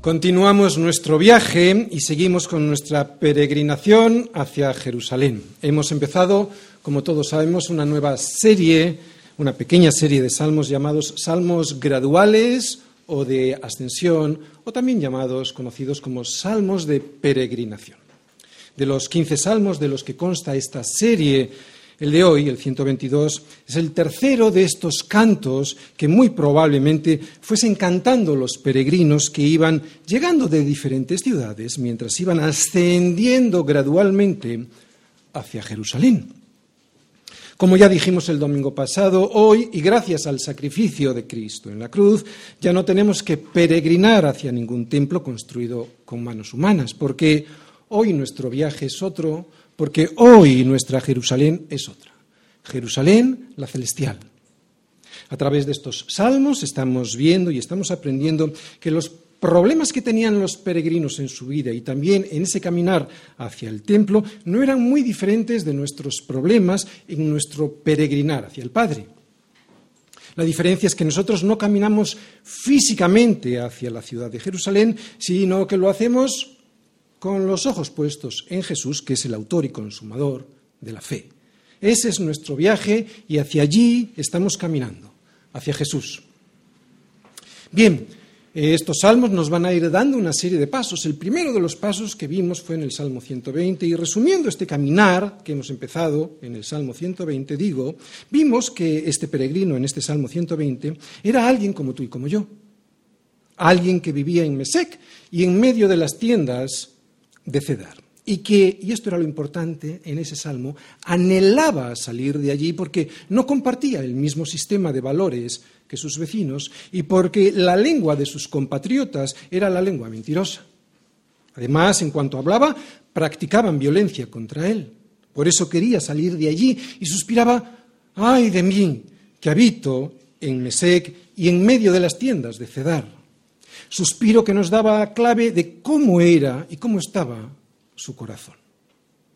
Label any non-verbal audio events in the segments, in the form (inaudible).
Continuamos nuestro viaje y seguimos con nuestra peregrinación hacia Jerusalén. Hemos empezado, como todos sabemos, una nueva serie, una pequeña serie de salmos llamados salmos graduales o de ascensión, o también llamados, conocidos como salmos de peregrinación. De los 15 salmos de los que consta esta serie, el de hoy, el 122, es el tercero de estos cantos que muy probablemente fuesen cantando los peregrinos que iban llegando de diferentes ciudades mientras iban ascendiendo gradualmente hacia Jerusalén. Como ya dijimos el domingo pasado, hoy, y gracias al sacrificio de Cristo en la cruz, ya no tenemos que peregrinar hacia ningún templo construido con manos humanas, porque hoy nuestro viaje es otro, porque hoy nuestra Jerusalén es otra. Jerusalén, la celestial. A través de estos salmos estamos viendo y estamos aprendiendo que los problemas que tenían los peregrinos en su vida y también en ese caminar hacia el templo no eran muy diferentes de nuestros problemas en nuestro peregrinar hacia el Padre. La diferencia es que nosotros no caminamos físicamente hacia la ciudad de Jerusalén, sino que lo hacemos con los ojos puestos en Jesús, que es el autor y consumador de la fe. Ese es nuestro viaje y hacia allí estamos caminando, hacia Jesús. Bien, estos salmos nos van a ir dando una serie de pasos. El primero de los pasos que vimos fue en el Salmo 120 y resumiendo este caminar que hemos empezado en el Salmo 120, digo, vimos que este peregrino en este Salmo 120 era alguien como tú y como yo. Alguien que vivía en Mesec y en medio de las tiendas de Cedar. Y que, y esto era lo importante en ese salmo, anhelaba salir de allí porque no compartía el mismo sistema de valores que sus vecinos y porque la lengua de sus compatriotas era la lengua mentirosa. Además, en cuanto hablaba, practicaban violencia contra él. Por eso quería salir de allí y suspiraba, ay de mí, que habito en Mesec y en medio de las tiendas de Cedar suspiro que nos daba clave de cómo era y cómo estaba su corazón.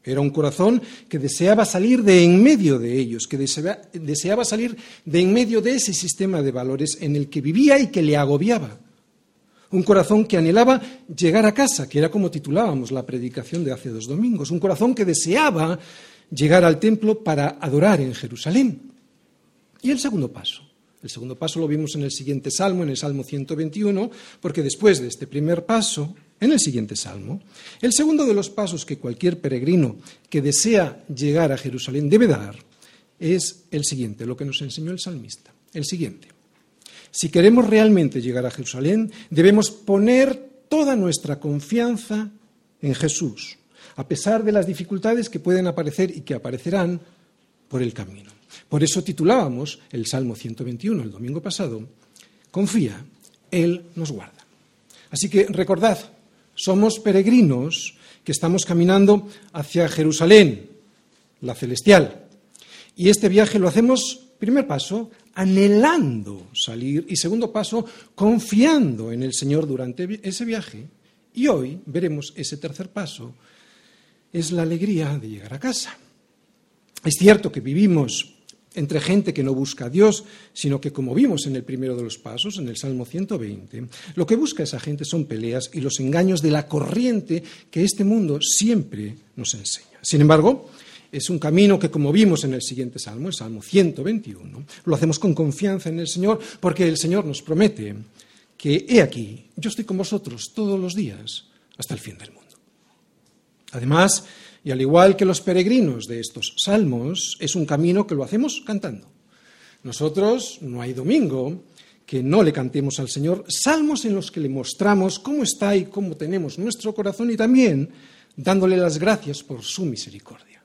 Era un corazón que deseaba salir de en medio de ellos, que deseaba, salir de en medio de ese sistema de valores en el que vivía y que le agobiaba. Un corazón que anhelaba llegar a casa, que era como titulábamos la predicación de hace dos domingos. Un corazón que deseaba llegar al templo para adorar en Jerusalén. Y el segundo paso, el segundo paso lo vimos en el siguiente salmo, en el Salmo 121, porque después de este primer paso, en el siguiente salmo, el segundo de los pasos que cualquier peregrino que desea llegar a Jerusalén debe dar es el siguiente, lo que nos enseñó el salmista, el siguiente. Si queremos realmente llegar a Jerusalén, debemos poner toda nuestra confianza en Jesús, a pesar de las dificultades que pueden aparecer y que aparecerán por el camino. Por eso titulábamos el Salmo 121 el domingo pasado, Confía, Él nos guarda. Así que recordad, somos peregrinos que estamos caminando hacia Jerusalén, la celestial. Y este viaje lo hacemos, primer paso, anhelando salir y segundo paso, confiando en el Señor durante ese viaje. Y hoy veremos ese tercer paso, es la alegría de llegar a casa. Es cierto que vivimos entre gente que no busca a Dios, sino que, como vimos en el primero de los pasos, en el Salmo 120, lo que busca esa gente son peleas y los engaños de la corriente que este mundo siempre nos enseña. Sin embargo, es un camino que, como vimos en el siguiente Salmo, el Salmo 121, lo hacemos con confianza en el Señor, porque el Señor nos promete que, he aquí, yo estoy con vosotros todos los días hasta el fin del mundo. Además, y al igual que los peregrinos de estos salmos, es un camino que lo hacemos cantando. Nosotros no hay domingo que no le cantemos al Señor salmos en los que le mostramos cómo está y cómo tenemos nuestro corazón y también dándole las gracias por su misericordia.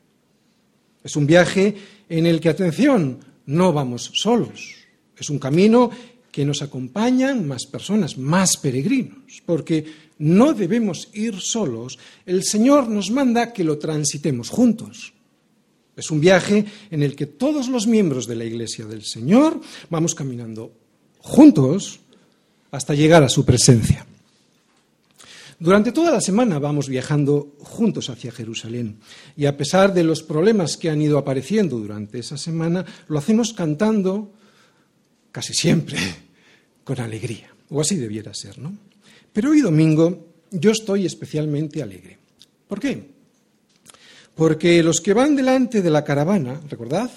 Es un viaje en el que, atención, no vamos solos. Es un camino que nos acompañan más personas, más peregrinos, porque no debemos ir solos. El Señor nos manda que lo transitemos juntos. Es un viaje en el que todos los miembros de la Iglesia del Señor vamos caminando juntos hasta llegar a su presencia. Durante toda la semana vamos viajando juntos hacia Jerusalén y a pesar de los problemas que han ido apareciendo durante esa semana, lo hacemos cantando casi siempre con alegría, o así debiera ser, ¿no? Pero hoy domingo yo estoy especialmente alegre. ¿Por qué? Porque los que van delante de la caravana, recordad,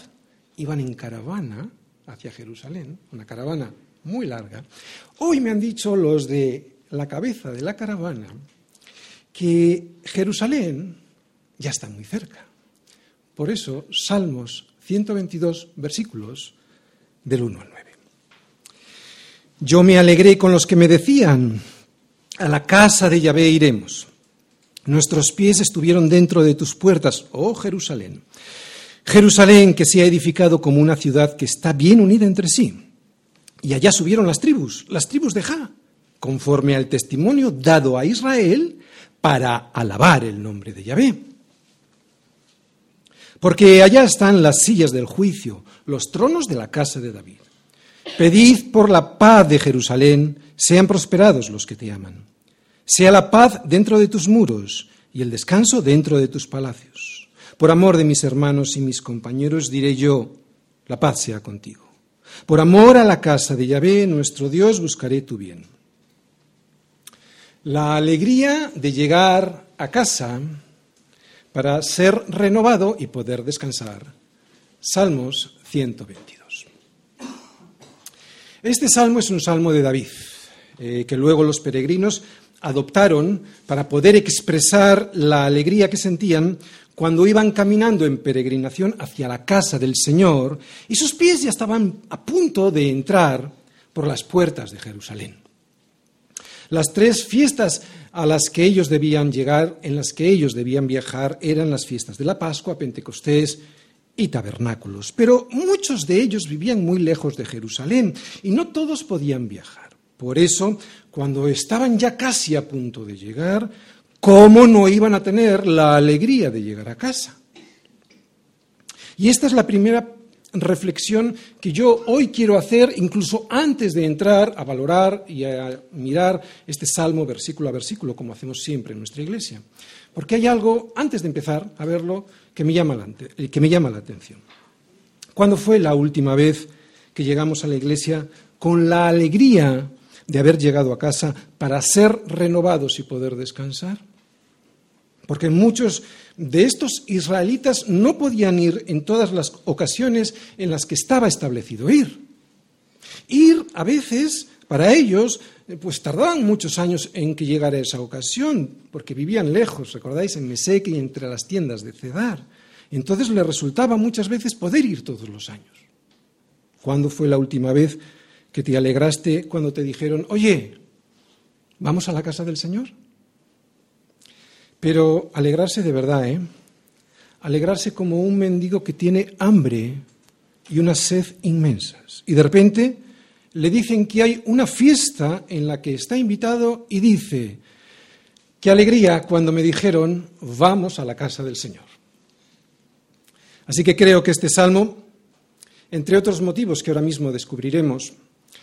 iban en caravana hacia Jerusalén, una caravana muy larga, hoy me han dicho los de la cabeza de la caravana que Jerusalén ya está muy cerca. Por eso, Salmos 122, versículos del 1 al 9. Yo me alegré con los que me decían, a la casa de Yahvé iremos. Nuestros pies estuvieron dentro de tus puertas, oh Jerusalén. Jerusalén que se ha edificado como una ciudad que está bien unida entre sí. Y allá subieron las tribus, las tribus de Ja, conforme al testimonio dado a Israel para alabar el nombre de Yahvé. Porque allá están las sillas del juicio, los tronos de la casa de David. Pedid por la paz de Jerusalén, sean prosperados los que te aman. Sea la paz dentro de tus muros y el descanso dentro de tus palacios. Por amor de mis hermanos y mis compañeros diré yo, la paz sea contigo. Por amor a la casa de Yahvé, nuestro Dios, buscaré tu bien. La alegría de llegar a casa para ser renovado y poder descansar. Salmos 122. Este salmo es un salmo de David, eh, que luego los peregrinos adoptaron para poder expresar la alegría que sentían cuando iban caminando en peregrinación hacia la casa del Señor y sus pies ya estaban a punto de entrar por las puertas de Jerusalén. Las tres fiestas a las que ellos debían llegar, en las que ellos debían viajar, eran las fiestas de la Pascua, Pentecostés y tabernáculos. Pero muchos de ellos vivían muy lejos de Jerusalén y no todos podían viajar. Por eso, cuando estaban ya casi a punto de llegar, ¿cómo no iban a tener la alegría de llegar a casa? Y esta es la primera reflexión que yo hoy quiero hacer, incluso antes de entrar a valorar y a mirar este salmo versículo a versículo, como hacemos siempre en nuestra iglesia. Porque hay algo, antes de empezar a verlo, que me llama la, que me llama la atención. ¿Cuándo fue la última vez que llegamos a la iglesia con la alegría de haber llegado a casa para ser renovados y poder descansar. Porque muchos de estos israelitas no podían ir en todas las ocasiones en las que estaba establecido ir. Ir a veces, para ellos, pues tardaban muchos años en que llegara esa ocasión, porque vivían lejos, recordáis, en Meseque y entre las tiendas de Cedar. Entonces les resultaba muchas veces poder ir todos los años. ¿Cuándo fue la última vez que te alegraste cuando te dijeron, oye, ¿vamos a la casa del Señor? Pero alegrarse de verdad, ¿eh? Alegrarse como un mendigo que tiene hambre y una sed inmensas. Y de repente le dicen que hay una fiesta en la que está invitado y dice, qué alegría cuando me dijeron, vamos a la casa del Señor. Así que creo que este salmo, entre otros motivos que ahora mismo descubriremos,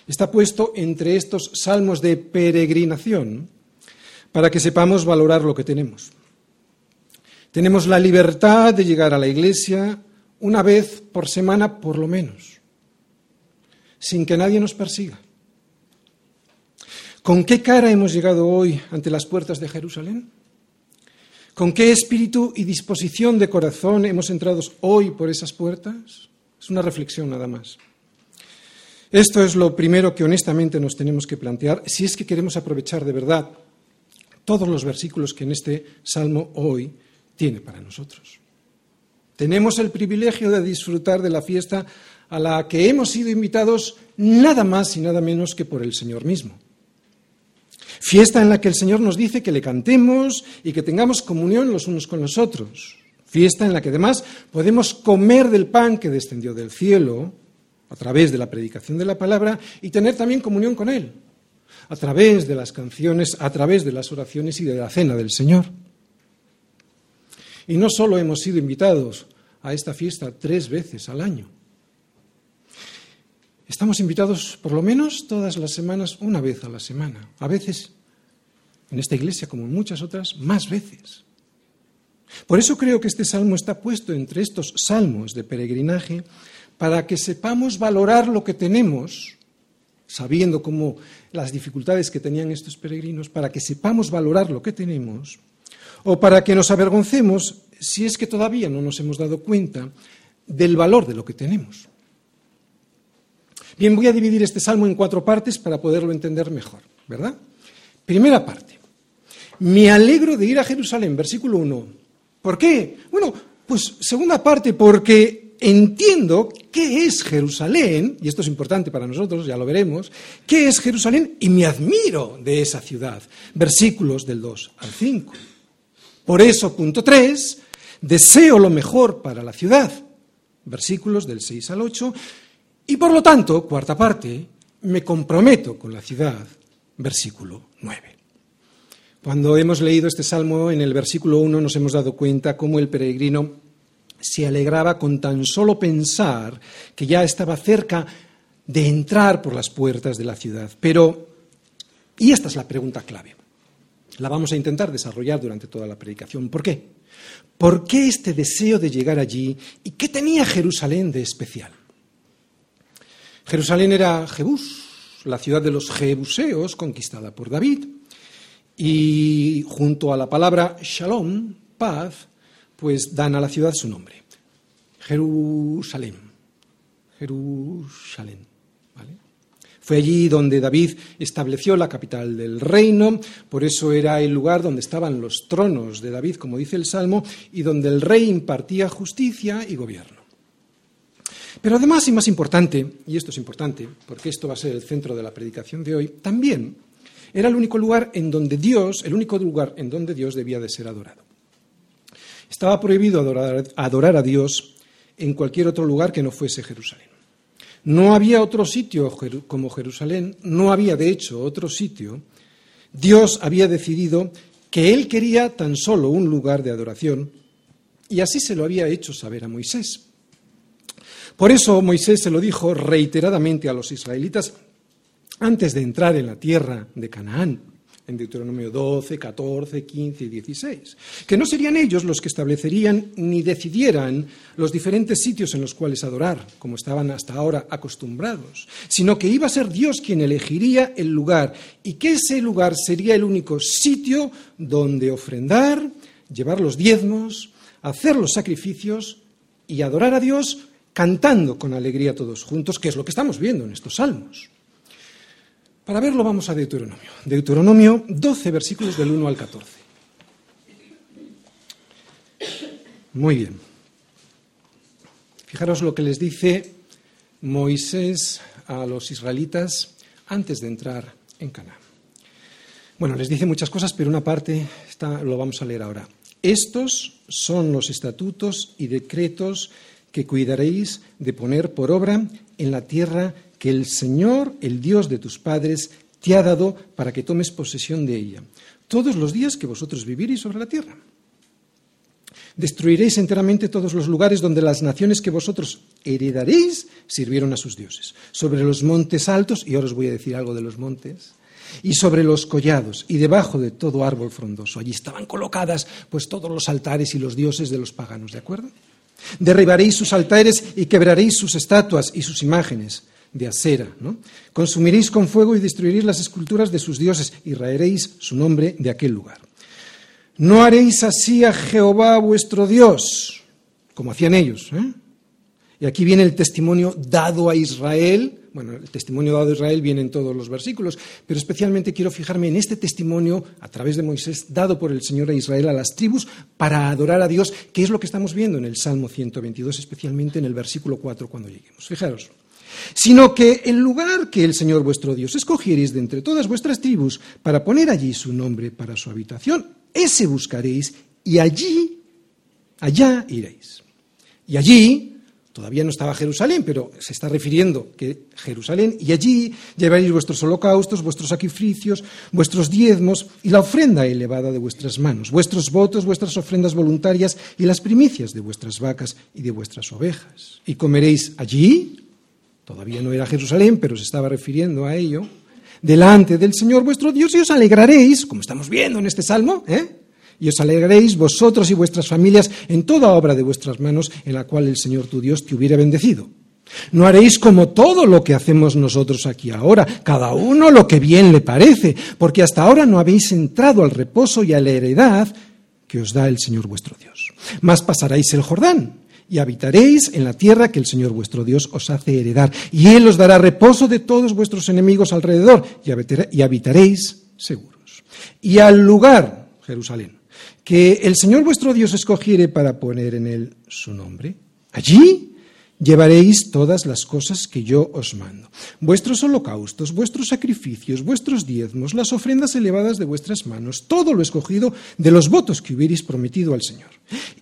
está puesto entre estos salmos de peregrinación para que sepamos valorar lo que tenemos. Tenemos la libertad de llegar a la iglesia una vez por semana por lo menos, sin que nadie nos persiga. ¿Con qué cara hemos llegado hoy ante las puertas de Jerusalén? ¿Con qué espíritu y disposición de corazón hemos entrado hoy por esas puertas? Es una reflexión nada más. Esto es lo primero que honestamente nos tenemos que plantear si es que queremos aprovechar de verdad todos los versículos que en este salmo hoy tiene para nosotros. Tenemos el privilegio de disfrutar de la fiesta a la que hemos sido invitados nada más y nada menos que por el Señor mismo. Fiesta en la que el Señor nos dice que le cantemos y que tengamos comunión los unos con los otros. Fiesta en la que además podemos comer del pan que descendió del cielo a través de la predicación de la palabra y tener también comunión con Él, a través de las canciones, a través de las oraciones y de la cena del Señor. Y no solo hemos sido invitados a esta fiesta tres veces al año, estamos invitados por lo menos todas las semanas, una vez a la semana, a veces en esta iglesia como en muchas otras, más veces. Por eso creo que este salmo está puesto entre estos salmos de peregrinaje para que sepamos valorar lo que tenemos sabiendo cómo las dificultades que tenían estos peregrinos, para que sepamos valorar lo que tenemos, o para que nos avergoncemos si es que todavía no nos hemos dado cuenta del valor de lo que tenemos. Bien, voy a dividir este salmo en cuatro partes para poderlo entender mejor, ¿verdad? Primera parte. Me alegro de ir a Jerusalén, versículo 1. ¿Por qué? Bueno, pues segunda parte, porque entiendo qué es Jerusalén, y esto es importante para nosotros, ya lo veremos, qué es Jerusalén y me admiro de esa ciudad. Versículos del 2 al 5. Por eso, punto 3, deseo lo mejor para la ciudad. Versículos del 6 al 8. Y por lo tanto, cuarta parte, me comprometo con la ciudad. Versículo 9. Cuando hemos leído este salmo en el versículo 1 nos hemos dado cuenta cómo el peregrino se alegraba con tan solo pensar que ya estaba cerca de entrar por las puertas de la ciudad. Pero, y esta es la pregunta clave, la vamos a intentar desarrollar durante toda la predicación. ¿Por qué? ¿Por qué este deseo de llegar allí y qué tenía Jerusalén de especial? Jerusalén era Jebús, la ciudad de los jebuseos conquistada por David. Y junto a la palabra shalom, paz, pues dan a la ciudad su nombre. Jerusalén. Jerusalén. Fue allí donde David estableció la capital del reino, por eso era el lugar donde estaban los tronos de David, como dice el Salmo, y donde el rey impartía justicia y gobierno. Pero además, y más importante, y esto es importante, porque esto va a ser el centro de la predicación de hoy, también era el único lugar en donde Dios, el único lugar en donde Dios debía de ser adorado. Estaba prohibido adorar, a Dios en cualquier otro lugar que no fuese Jerusalén. No había otro sitio como Jerusalén, no había de hecho otro sitio. Dios había decidido que Él quería tan solo un lugar de adoración y así se lo había hecho saber a Moisés. Por eso Moisés se lo dijo reiteradamente a los israelitas antes de entrar en la tierra de Canaán, en Deuteronomio 12, 14, 15 y 16, que no serían ellos los que establecerían ni decidieran los diferentes sitios en los cuales adorar, como estaban hasta ahora acostumbrados, sino que iba a ser Dios quien elegiría el lugar y que ese lugar sería el único sitio donde ofrendar, llevar los diezmos, hacer los sacrificios y adorar a Dios cantando con alegría todos juntos, que es lo que estamos viendo en estos salmos. Para verlo vamos a Deuteronomio. Deuteronomio 12, versículos del 1 al 14. Muy bien. Fijaros lo que les dice Moisés a los israelitas antes de entrar en Canaán. Bueno, les dice muchas cosas, pero una parte está, lo vamos a leer ahora. Estos son los estatutos y decretos que cuidaréis de poner por obra en la tierra que el Señor, el Dios de tus padres, te ha dado para que tomes posesión de ella, todos los días que vosotros viviréis sobre la tierra. Destruiréis enteramente todos los lugares donde las naciones que vosotros heredaréis sirvieron a sus dioses. Sobre los montes altos, y ahora os voy a decir algo de los montes, y sobre los collados, y debajo de todo árbol frondoso. Allí estaban colocadas pues todos los altares y los dioses de los paganos, ¿de acuerdo? Derribaréis sus altares y quebraréis sus estatuas y sus imágenes de acera. ¿no? Consumiréis con fuego y destruiréis las esculturas de sus dioses y raeréis su nombre de aquel lugar. No haréis así a Jehová vuestro Dios, como hacían ellos. ¿eh? Y aquí viene el testimonio dado a Israel. Bueno, el testimonio dado a Israel viene en todos los versículos, pero especialmente quiero fijarme en este testimonio a través de Moisés dado por el Señor a Israel a las tribus para adorar a Dios, que es lo que estamos viendo en el Salmo 122, especialmente en el versículo 4 cuando lleguemos. Fijaros sino que el lugar que el Señor vuestro Dios escogiereis de entre todas vuestras tribus para poner allí su nombre para su habitación, ese buscaréis y allí, allá iréis. Y allí, todavía no estaba Jerusalén, pero se está refiriendo que Jerusalén, y allí llevaréis vuestros holocaustos, vuestros sacrificios, vuestros diezmos y la ofrenda elevada de vuestras manos, vuestros votos, vuestras ofrendas voluntarias y las primicias de vuestras vacas y de vuestras ovejas. Y comeréis allí todavía no era Jerusalén, pero se estaba refiriendo a ello, delante del Señor vuestro Dios y os alegraréis, como estamos viendo en este salmo, ¿eh? y os alegraréis vosotros y vuestras familias en toda obra de vuestras manos en la cual el Señor tu Dios te hubiera bendecido. No haréis como todo lo que hacemos nosotros aquí ahora, cada uno lo que bien le parece, porque hasta ahora no habéis entrado al reposo y a la heredad que os da el Señor vuestro Dios. Mas pasaréis el Jordán y habitaréis en la tierra que el Señor vuestro Dios os hace heredar, y Él os dará reposo de todos vuestros enemigos alrededor, y habitaréis seguros. Y al lugar, Jerusalén, que el Señor vuestro Dios escogiere para poner en él su nombre, allí llevaréis todas las cosas que yo os mando. Vuestros holocaustos, vuestros sacrificios, vuestros diezmos, las ofrendas elevadas de vuestras manos, todo lo escogido de los votos que hubierais prometido al Señor.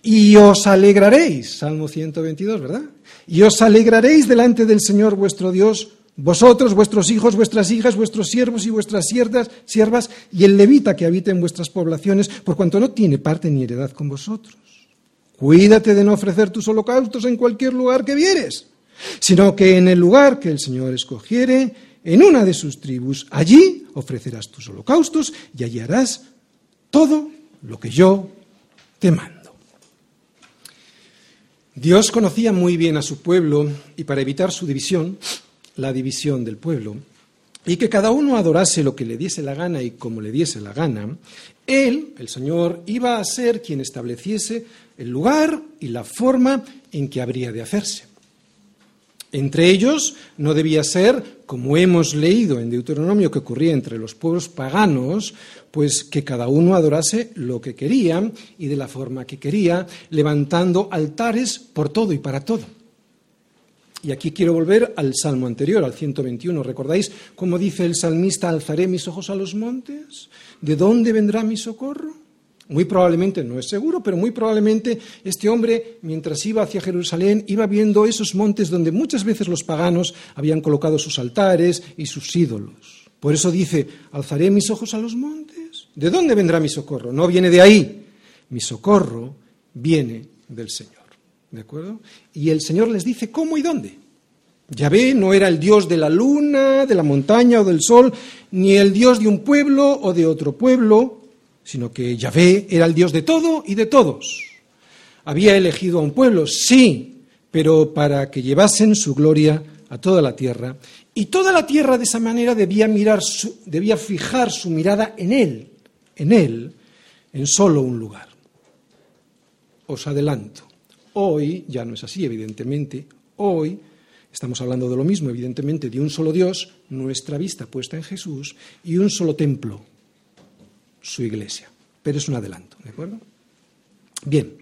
Y os alegraréis, Salmo 122, ¿verdad? Y os alegraréis delante del Señor vuestro Dios, vosotros, vuestros hijos, vuestras hijas, vuestros siervos y vuestras siervas, siervas y el levita que habita en vuestras poblaciones, por cuanto no tiene parte ni heredad con vosotros. Cuídate de no ofrecer tus holocaustos en cualquier lugar que vieres, sino que en el lugar que el Señor escogiere, en una de sus tribus, allí ofrecerás tus holocaustos y allí harás todo lo que yo te mando. Dios conocía muy bien a su pueblo y para evitar su división, la división del pueblo, y que cada uno adorase lo que le diese la gana y como le diese la gana, Él, el Señor, iba a ser quien estableciese el lugar y la forma en que habría de hacerse. Entre ellos no debía ser, como hemos leído en Deuteronomio que ocurría entre los pueblos paganos, pues que cada uno adorase lo que quería y de la forma que quería, levantando altares por todo y para todo. Y aquí quiero volver al salmo anterior, al 121. ¿Recordáis cómo dice el salmista, alzaré mis ojos a los montes? ¿De dónde vendrá mi socorro? Muy probablemente, no es seguro, pero muy probablemente este hombre, mientras iba hacia Jerusalén, iba viendo esos montes donde muchas veces los paganos habían colocado sus altares y sus ídolos. Por eso dice, alzaré mis ojos a los montes. ¿De dónde vendrá mi socorro? No viene de ahí. Mi socorro viene del Señor. ¿De acuerdo? Y el Señor les dice cómo y dónde. Yahvé no era el Dios de la luna, de la montaña o del sol, ni el Dios de un pueblo o de otro pueblo, sino que Yahvé era el Dios de todo y de todos. Había elegido a un pueblo, sí, pero para que llevasen su gloria a toda la tierra. Y toda la tierra de esa manera debía, mirar debía fijar su mirada en Él, en Él, en solo un lugar. Os adelanto, hoy ya no es así, evidentemente, hoy estamos hablando de lo mismo, evidentemente, de un solo Dios, nuestra vista puesta en Jesús, y un solo templo, su iglesia. Pero es un adelanto, ¿de acuerdo? Bien,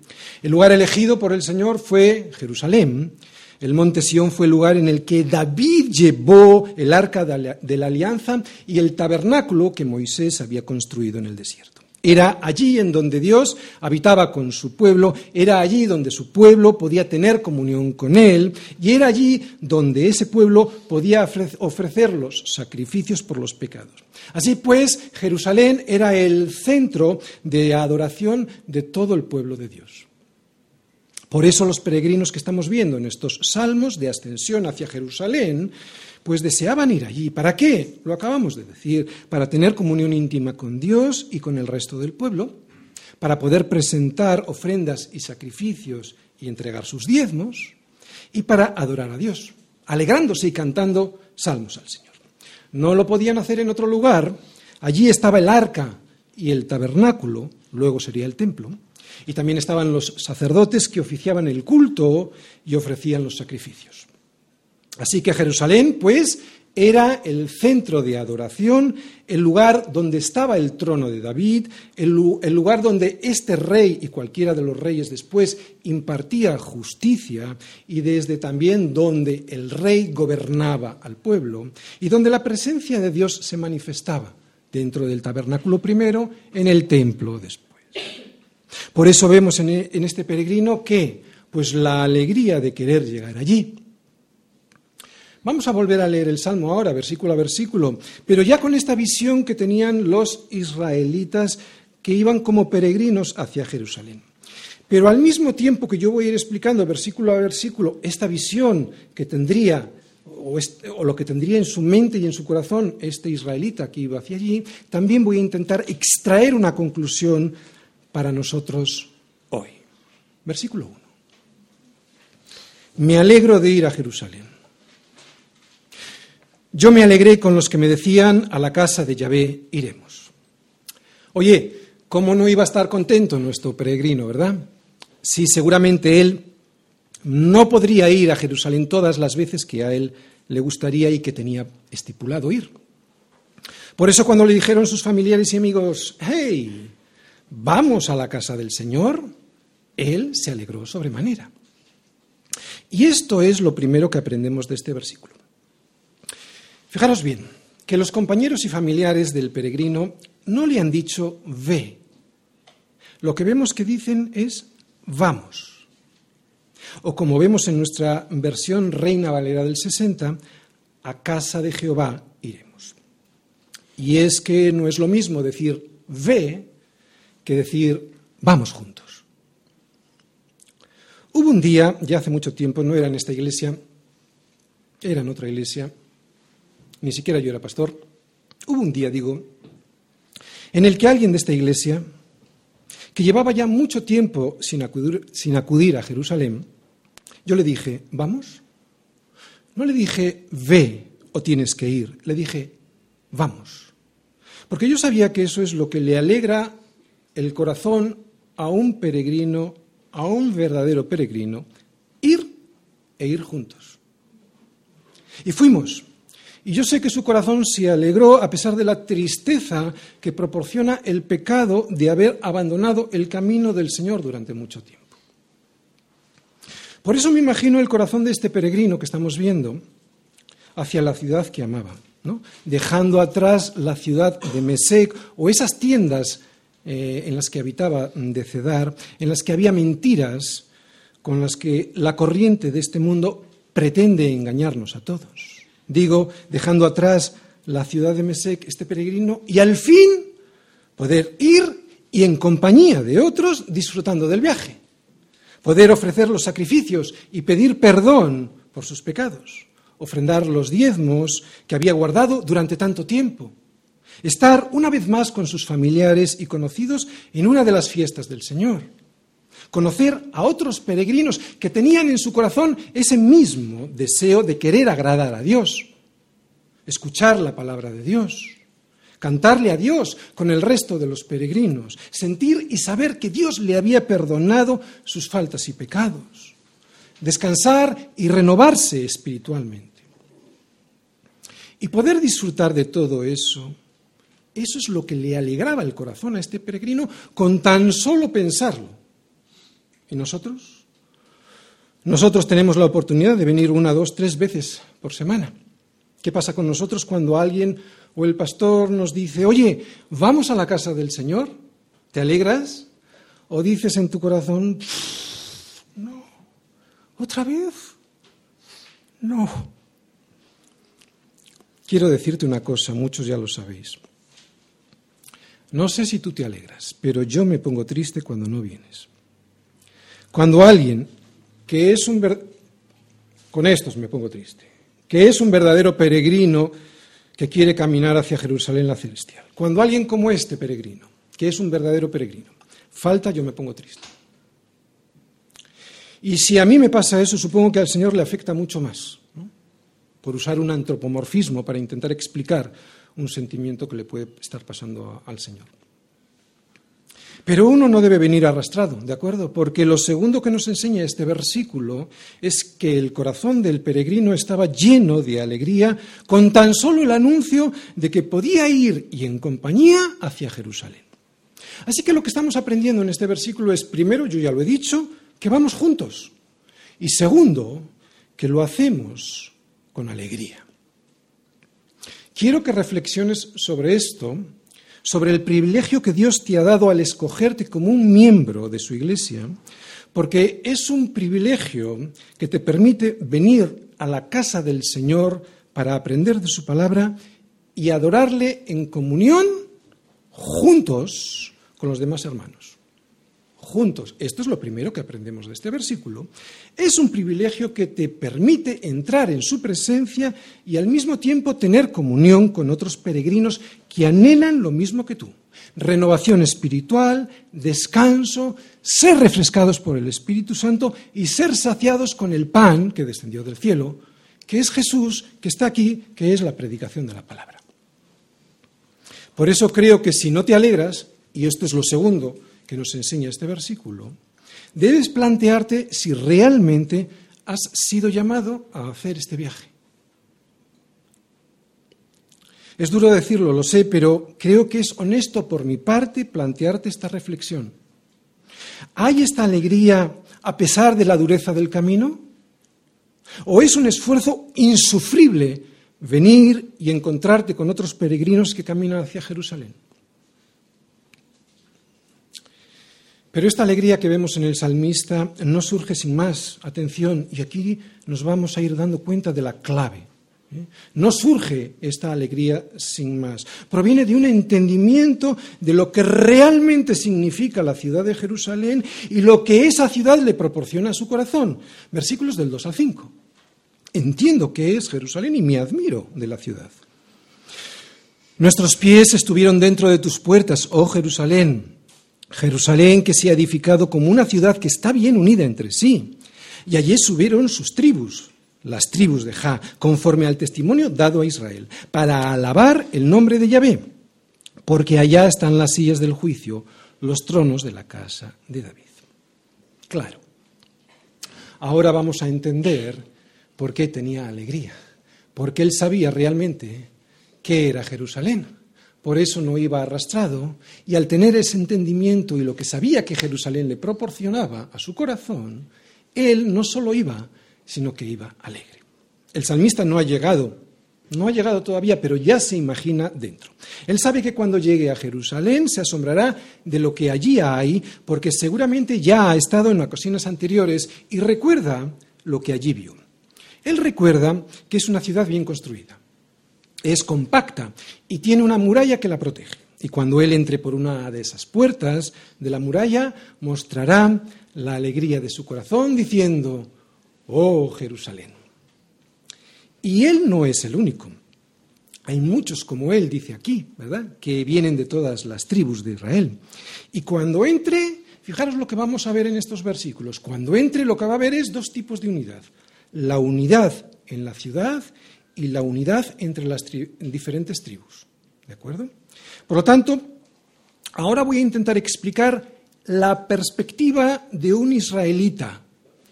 el lugar elegido por el Señor fue Jerusalén. El monte Sión fue el lugar en el que David llevó el arca de la alianza y el tabernáculo que Moisés había construido en el desierto. Era allí en donde Dios habitaba con su pueblo, era allí donde su pueblo podía tener comunión con Él y era allí donde ese pueblo podía ofrecer los sacrificios por los pecados. Así pues, Jerusalén era el centro de adoración de todo el pueblo de Dios. Por eso los peregrinos que estamos viendo en estos salmos de ascensión hacia Jerusalén pues deseaban ir allí. ¿Para qué? Lo acabamos de decir, para tener comunión íntima con Dios y con el resto del pueblo, para poder presentar ofrendas y sacrificios y entregar sus diezmos, y para adorar a Dios, alegrándose y cantando salmos al Señor. No lo podían hacer en otro lugar, allí estaba el arca y el tabernáculo, luego sería el templo, y también estaban los sacerdotes que oficiaban el culto y ofrecían los sacrificios. Así que Jerusalén, pues, era el centro de adoración, el lugar donde estaba el trono de David, el, lugar donde este rey y cualquiera de los reyes después impartía justicia y desde también donde el rey gobernaba al pueblo y donde la presencia de Dios se manifestaba dentro del tabernáculo primero, en el templo después. Por eso vemos en, en este peregrino que, pues la alegría de querer llegar allí, Vamos a volver a leer el Salmo ahora, versículo a versículo, pero ya con esta visión que tenían los israelitas que iban como peregrinos hacia Jerusalén. Pero al mismo tiempo que yo voy a ir explicando versículo a versículo esta visión que tendría o, lo que tendría en su mente y en su corazón este israelita que iba hacia allí, también voy a intentar extraer una conclusión para nosotros hoy. Versículo 1. Me alegro de ir a Jerusalén Yo me alegré con los que me decían, a la casa de Yahvé iremos. Oye, ¿cómo no iba a estar contento nuestro peregrino, verdad? Sí, seguramente él no podría ir a Jerusalén todas las veces que a él le gustaría y que tenía estipulado ir. Por eso cuando le dijeron sus familiares y amigos, hey, vamos a la casa del Señor, él se alegró sobremanera. Y esto es lo primero que aprendemos de este versículo. Fijaros bien, que los compañeros y familiares del peregrino no le han dicho ve. Lo que vemos que dicen es vamos. O como vemos en nuestra versión Reina Valera del 60, a casa de Jehová iremos. Y es que no es lo mismo decir ve que decir vamos juntos. Hubo un día, ya hace mucho tiempo, no era en esta iglesia, era en otra iglesia, ni siquiera yo era pastor, hubo un día, digo, en el que alguien de esta iglesia, que llevaba ya mucho tiempo sin acudir, sin acudir a Jerusalén, yo le dije, ¿vamos? No le dije, ve o tienes que ir, le dije, vamos. Porque yo sabía que eso es lo que le alegra el corazón a un peregrino, a un verdadero peregrino, ir e ir juntos. Y fuimos. Y yo sé que su corazón se alegró a pesar de la tristeza que proporciona el pecado de haber abandonado el camino del Señor durante mucho tiempo. Por eso me imagino el corazón de este peregrino que estamos viendo hacia la ciudad que amaba, dejando atrás la ciudad de Mesec o esas tiendas eh, en las que habitaba de Cedar, en las que había mentiras con las que la corriente de este mundo pretende engañarnos a todos. Digo, dejando atrás la ciudad de Mesec, este peregrino, y al fin poder ir y en compañía de otros disfrutando del viaje. Poder ofrecer los sacrificios y pedir perdón por sus pecados. Ofrendar los diezmos que había guardado durante tanto tiempo. Estar una vez más con sus familiares y conocidos en una de las fiestas del Señor conocer a otros peregrinos que tenían en su corazón ese mismo deseo de querer agradar a Dios, escuchar la palabra de Dios, cantarle a Dios con el resto de los peregrinos, sentir y saber que Dios le había perdonado sus faltas y pecados, descansar y renovarse espiritualmente. Y poder disfrutar de todo eso, eso es lo que le alegraba el corazón a este peregrino con tan solo pensarlo. ¿Y nosotros? Nosotros tenemos la oportunidad de venir una, dos, tres veces por semana. ¿Qué pasa con nosotros cuando alguien o el pastor nos dice, oye, vamos a la casa del Señor? ¿Te alegras? ¿O dices en tu corazón, no, otra vez? No. Quiero decirte una cosa, muchos ya lo sabéis. No sé si tú te alegras, pero yo me pongo triste cuando no vienes. Cuando alguien que es un con estos me pongo triste, que es un verdadero peregrino que quiere caminar hacia Jerusalén la celestial. Cuando alguien como este peregrino, que es un verdadero peregrino, falta, yo me pongo triste. Y si a mí me pasa eso, supongo que al Señor le afecta mucho más, por usar un antropomorfismo para intentar explicar un sentimiento que le puede estar pasando al Señor. Pero uno no debe venir arrastrado, ¿de acuerdo? Porque lo segundo que nos enseña este versículo es que el corazón del peregrino estaba lleno de alegría con tan solo el anuncio de que podía ir y en compañía hacia Jerusalén. Así que lo que estamos aprendiendo en este versículo es, primero, yo ya lo he dicho, que vamos juntos. Y segundo, que lo hacemos con alegría. Quiero que reflexiones sobre esto sobre el privilegio que Dios te ha dado al escogerte como un miembro de su iglesia, porque es un privilegio que te permite venir a la casa del Señor para aprender de su palabra y adorarle en comunión juntos con los demás hermanos juntos. Esto es lo primero que aprendemos de este versículo. Es un privilegio que te permite entrar en su presencia y al mismo tiempo tener comunión con otros peregrinos que anhelan lo mismo que tú. Renovación espiritual, descanso, ser refrescados por el Espíritu Santo y ser saciados con el pan que descendió del cielo, que es Jesús, que está aquí, que es la predicación de la palabra. Por eso creo que si no te alegras, y esto es lo segundo que nos enseña este versículo, debes plantearte si realmente has sido llamado a hacer este viaje. Es duro decirlo, lo sé, pero creo que es honesto por mi parte plantearte esta reflexión. ¿Hay esta alegría a pesar de la dureza del camino? ¿O es un esfuerzo insufrible venir y encontrarte con otros peregrinos que caminan hacia Jerusalén? Pero esta alegría que vemos en el salmista no surge sin más. Atención, y aquí nos vamos a ir dando cuenta de la clave. ¿eh? No surge esta alegría sin más. Proviene de un entendimiento de lo que realmente significa la ciudad de Jerusalén y lo que esa ciudad le proporciona a su corazón. Versículos del 2 al 5. Entiendo que es Jerusalén y me admiro de la ciudad. Nuestros pies estuvieron dentro de tus puertas, oh Jerusalén. Jerusalén que se ha edificado como una ciudad que está bien unida entre sí. Y allí subieron sus tribus, las tribus de Ja, conforme al testimonio dado a Israel, para alabar el nombre de Yahvé, porque allá están las sillas del juicio, los tronos de la casa de David. Claro. Ahora vamos a entender por qué tenía alegría, porque él sabía realmente qué era Jerusalén por eso no iba arrastrado, y al tener ese entendimiento y lo que sabía que Jerusalén le proporcionaba a su corazón, él no solo iba, sino que iba alegre. El salmista no ha llegado, no ha llegado todavía, pero ya se imagina dentro. Él sabe que cuando llegue a Jerusalén se asombrará de lo que allí hay, porque seguramente ya ha estado en ocasiones anteriores y recuerda lo que allí vio. Él recuerda que es una ciudad bien construida es compacta y tiene una muralla que la protege. Y cuando él entre por una de esas puertas de la muralla, mostrará la alegría de su corazón diciendo, oh Jerusalén. Y él no es el único. Hay muchos como él, dice aquí, ¿verdad? Que vienen de todas las tribus de Israel. Y cuando entre, fijaros lo que vamos a ver en estos versículos, cuando entre lo que va a ver es dos tipos de unidad. La unidad en la ciudad y la unidad entre las diferentes tribus. ¿De acuerdo? Por lo tanto, ahora voy a intentar explicar la perspectiva de un israelita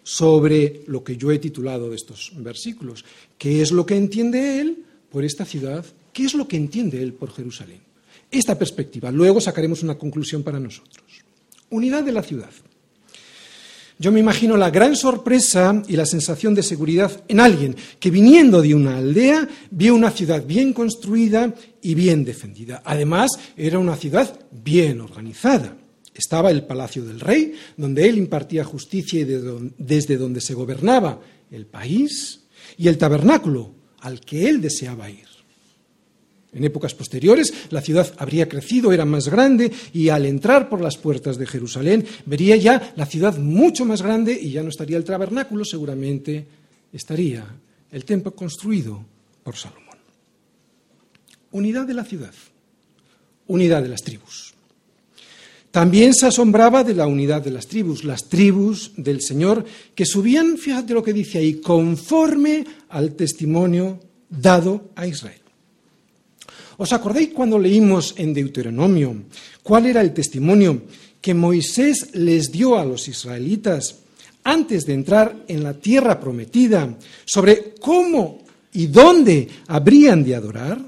sobre lo que yo he titulado de estos versículos. ¿Qué es lo que entiende él por esta ciudad? ¿Qué es lo que entiende él por Jerusalén? Esta perspectiva. Luego sacaremos una conclusión para nosotros. Unidad de la ciudad. Yo me imagino la gran sorpresa y la sensación de seguridad en alguien que viniendo de una aldea vio una ciudad bien construida y bien defendida. Además, era una ciudad bien organizada. Estaba el palacio del rey, donde él impartía justicia y desde donde se gobernaba el país, y el tabernáculo al que él deseaba ir. En épocas posteriores, la ciudad habría crecido, era más grande, y al entrar por las puertas de Jerusalén, vería ya la ciudad mucho más grande y ya no estaría el tabernáculo, seguramente estaría el templo construido por Salomón. Unidad de la ciudad, unidad de las tribus. También se asombraba de la unidad de las tribus, las tribus del Señor, que subían, fíjate lo que dice ahí, conforme al testimonio dado a Israel. ¿Os acordáis cuando leímos en Deuteronomio cuál era el testimonio que Moisés les dio a los israelitas antes de entrar en la tierra prometida sobre cómo y dónde habrían de adorar?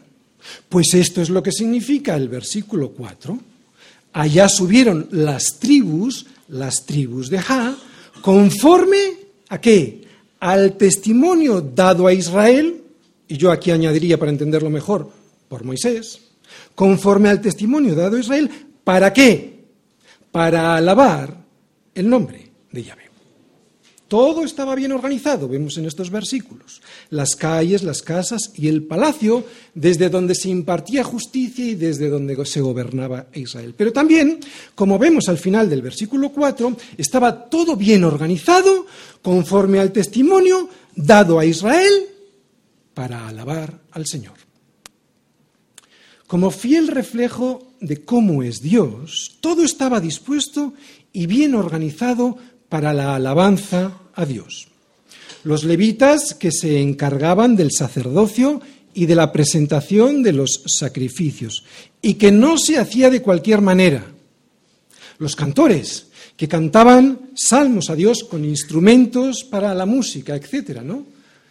Pues esto es lo que significa el versículo 4. Allá subieron las tribus, las tribus de Ja, conforme a qué? Al testimonio dado a Israel, y yo aquí añadiría para entenderlo mejor, por Moisés, conforme al testimonio dado a Israel, ¿para qué? Para alabar el nombre de Yahvé. Todo estaba bien organizado, vemos en estos versículos. Las calles, las casas y el palacio, desde donde se impartía justicia y desde donde se gobernaba Israel. Pero también, como vemos al final del versículo 4, estaba todo bien organizado conforme al testimonio dado a Israel para alabar al Señor. Como fiel reflejo de cómo es Dios, todo estaba dispuesto y bien organizado para la alabanza a Dios. Los levitas que se encargaban del sacerdocio y de la presentación de los sacrificios, y que no se hacía de cualquier manera. Los cantores, que cantaban salmos a Dios con instrumentos para la música, etcétera, ¿no?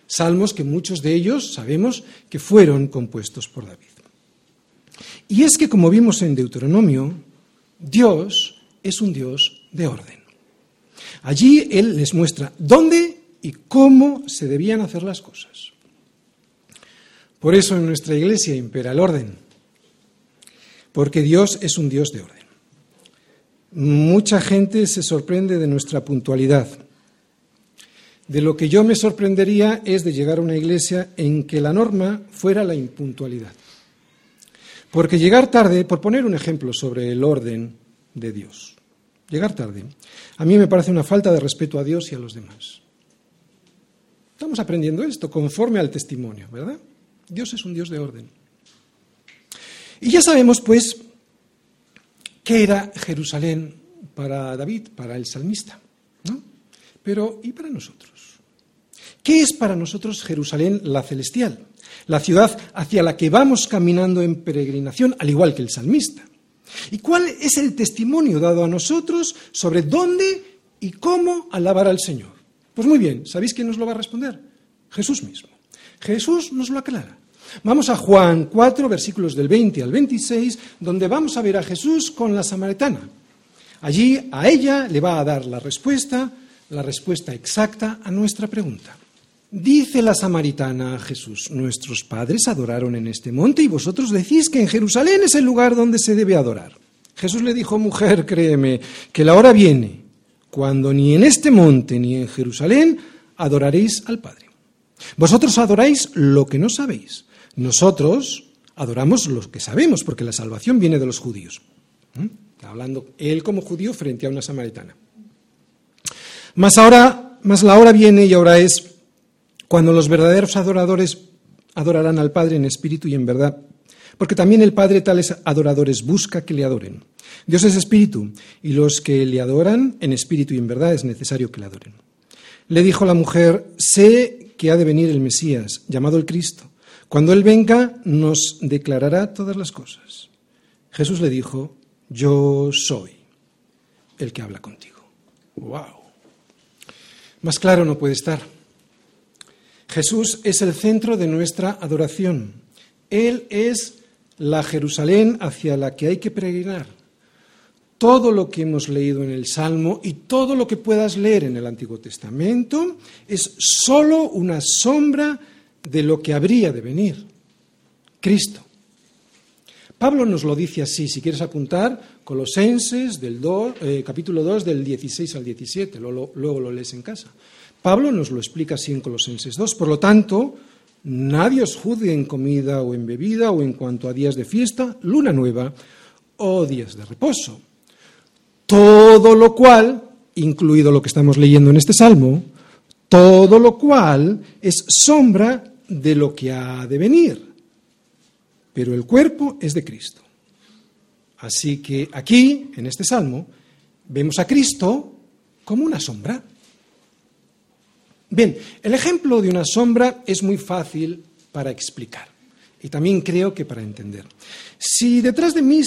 Salmos que muchos de ellos sabemos que fueron compuestos por David. Y es que, como vimos en Deuteronomio, Dios es un Dios de orden. Allí Él les muestra dónde y cómo se debían hacer las cosas. Por eso en nuestra iglesia impera el orden, porque Dios es un Dios de orden. Mucha gente se sorprende de nuestra puntualidad. De lo que yo me sorprendería es de llegar a una iglesia en que la norma fuera la impuntualidad. Porque llegar tarde, por poner un ejemplo sobre el orden de Dios, llegar tarde, a mí me parece una falta de respeto a Dios y a los demás. Estamos aprendiendo esto conforme al testimonio, ¿verdad? Dios es un Dios de orden. Y ya sabemos, pues, qué era Jerusalén para David, para el salmista, ¿no? Pero, ¿y para nosotros? ¿Qué es para nosotros Jerusalén la celestial? La ciudad hacia la que vamos caminando en peregrinación, al igual que el salmista. ¿Y cuál es el testimonio dado a nosotros sobre dónde y cómo alabar al Señor? Pues muy bien, ¿sabéis quién nos lo va a responder? Jesús mismo. Jesús nos lo aclara. Vamos a Juan 4, versículos del 20 al 26, donde vamos a ver a Jesús con la samaritana. Allí a ella le va a dar la respuesta, la respuesta exacta a nuestra pregunta. Dice la samaritana a Jesús, nuestros padres adoraron en este monte y vosotros decís que en Jerusalén es el lugar donde se debe adorar. Jesús le dijo, mujer, créeme, que la hora viene cuando ni en este monte ni en Jerusalén adoraréis al Padre. Vosotros adoráis lo que no sabéis. Nosotros adoramos lo que sabemos, porque la salvación viene de los judíos. ¿Mm? hablando él como judío frente a una samaritana. Mas ahora, más la hora viene y ahora es cuando los verdaderos adoradores adorarán al Padre en espíritu y en verdad, porque también el Padre tales adoradores busca que le adoren. Dios es espíritu, y los que le adoran en espíritu y en verdad es necesario que le adoren. Le dijo la mujer, sé que ha de venir el Mesías, llamado el Cristo. Cuando Él venga, nos declarará todas las cosas. Jesús le dijo, yo soy el que habla contigo. ¡Wow! Más claro no puede estar. Jesús es el centro de nuestra adoración. Él es la Jerusalén hacia la que hay que peregrinar. Todo lo que hemos leído en el Salmo y todo lo que puedas leer en el Antiguo Testamento es sólo una sombra de lo que habría de venir. Cristo. Pablo nos lo dice así, si quieres apuntar, Colosenses del eh, capítulo 2 del 16 al 17, luego lo lees en casa. Pablo nos lo explica así en Colosenses 2. Por lo tanto, nadie os juzgue en comida o en bebida o en cuanto a días de fiesta, luna nueva o días de reposo. Todo lo cual, incluido lo que estamos leyendo en este salmo, todo lo cual es sombra de lo que ha de venir. Pero el cuerpo es de Cristo. Así que aquí, en este salmo, vemos a Cristo como una sombra. Bien, el ejemplo de una sombra es muy fácil para explicar y también creo que para entender. Si detrás de mí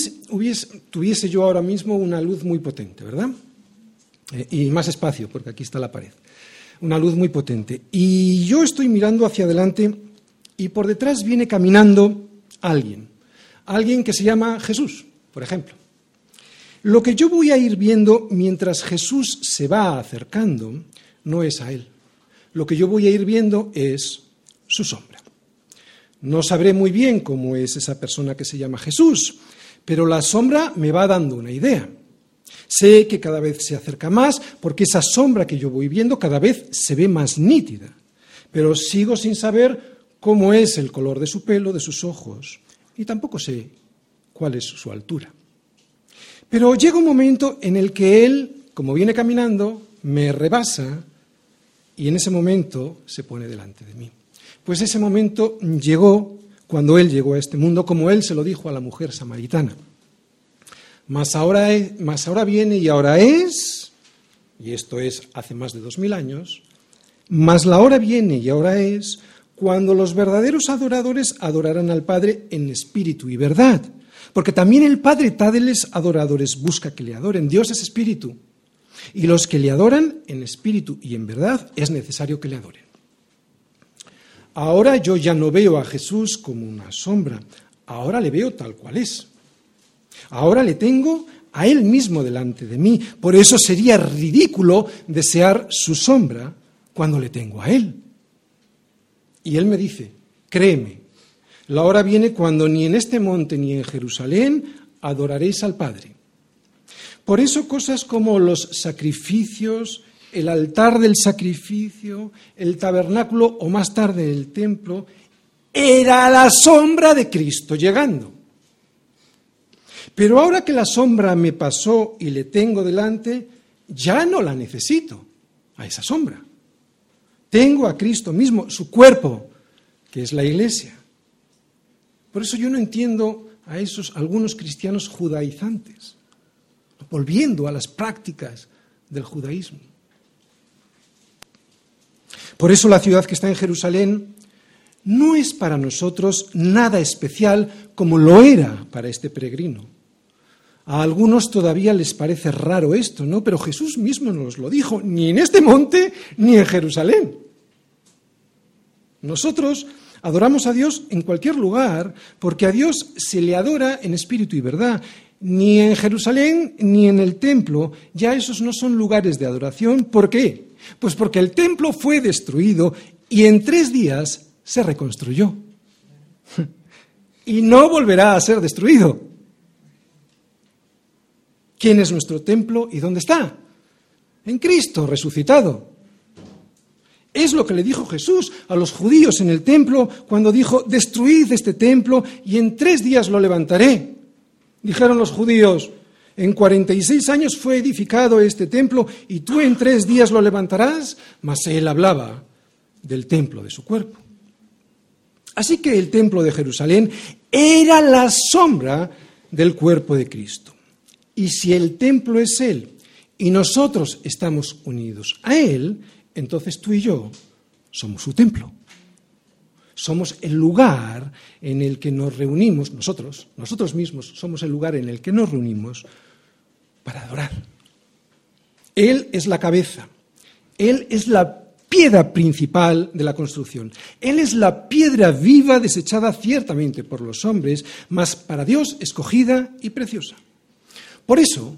tuviese yo ahora mismo una luz muy potente, ¿verdad? Eh, y más espacio, porque aquí está la pared. Una luz muy potente. Y yo estoy mirando hacia adelante y por detrás viene caminando alguien. Alguien que se llama Jesús, por ejemplo. Lo que yo voy a ir viendo mientras Jesús se va acercando no es a él lo que yo voy a ir viendo es su sombra. No sabré muy bien cómo es esa persona que se llama Jesús, pero la sombra me va dando una idea. Sé que cada vez se acerca más porque esa sombra que yo voy viendo cada vez se ve más nítida, pero sigo sin saber cómo es el color de su pelo, de sus ojos, y tampoco sé cuál es su altura. Pero llega un momento en el que él, como viene caminando, me rebasa y en ese momento se pone delante de mí. Pues ese momento llegó cuando Él llegó a este mundo, como Él se lo dijo a la mujer samaritana. Mas ahora, ahora viene y ahora es, y esto es hace más de dos mil años, Mas la hora viene y ahora es cuando los verdaderos adoradores adorarán al Padre en espíritu y verdad. Porque también el Padre tales adoradores busca que le adoren. Dios es espíritu. Y los que le adoran en espíritu y en verdad es necesario que le adoren. Ahora yo ya no veo a Jesús como una sombra, ahora le veo tal cual es. Ahora le tengo a Él mismo delante de mí. Por eso sería ridículo desear su sombra cuando le tengo a Él. Y Él me dice, créeme, la hora viene cuando ni en este monte ni en Jerusalén adoraréis al Padre. Por eso cosas como los sacrificios, el altar del sacrificio, el tabernáculo o más tarde el templo, era la sombra de Cristo llegando. Pero ahora que la sombra me pasó y le tengo delante, ya no la necesito, a esa sombra. Tengo a Cristo mismo, su cuerpo, que es la iglesia. Por eso yo no entiendo a esos algunos cristianos judaizantes, volviendo a las prácticas del judaísmo. Por eso la ciudad que está en Jerusalén no es para nosotros nada especial como lo era para este peregrino. A algunos todavía les parece raro esto, ¿no? Pero Jesús mismo nos lo dijo, ni en este monte ni en Jerusalén. Nosotros adoramos a Dios en cualquier lugar porque a Dios se le adora en espíritu y verdad. Ni en Jerusalén ni en el templo, ya esos no son lugares de adoración. ¿Por qué? Pues porque el templo fue destruido y en tres días se reconstruyó. (laughs) Y no volverá a ser destruido. ¿Quién es nuestro templo y dónde está? En Cristo resucitado. Es lo que le dijo Jesús a los judíos en el templo cuando dijo, destruid este templo y en tres días lo levantaré. Dijeron los judíos, en 46 años fue edificado este templo y tú en tres días lo levantarás. Mas él hablaba del templo de su cuerpo. Así que el templo de Jerusalén era la sombra del cuerpo de Cristo. Y si el templo es Él y nosotros estamos unidos a Él, entonces tú y yo somos su templo. Somos el lugar en el que nos reunimos, nosotros, nosotros mismos somos el lugar en el que nos reunimos para adorar. Él es la cabeza, Él es la piedra principal de la construcción. Él es la piedra viva desechada ciertamente por los hombres, mas para Dios escogida y preciosa. Por eso,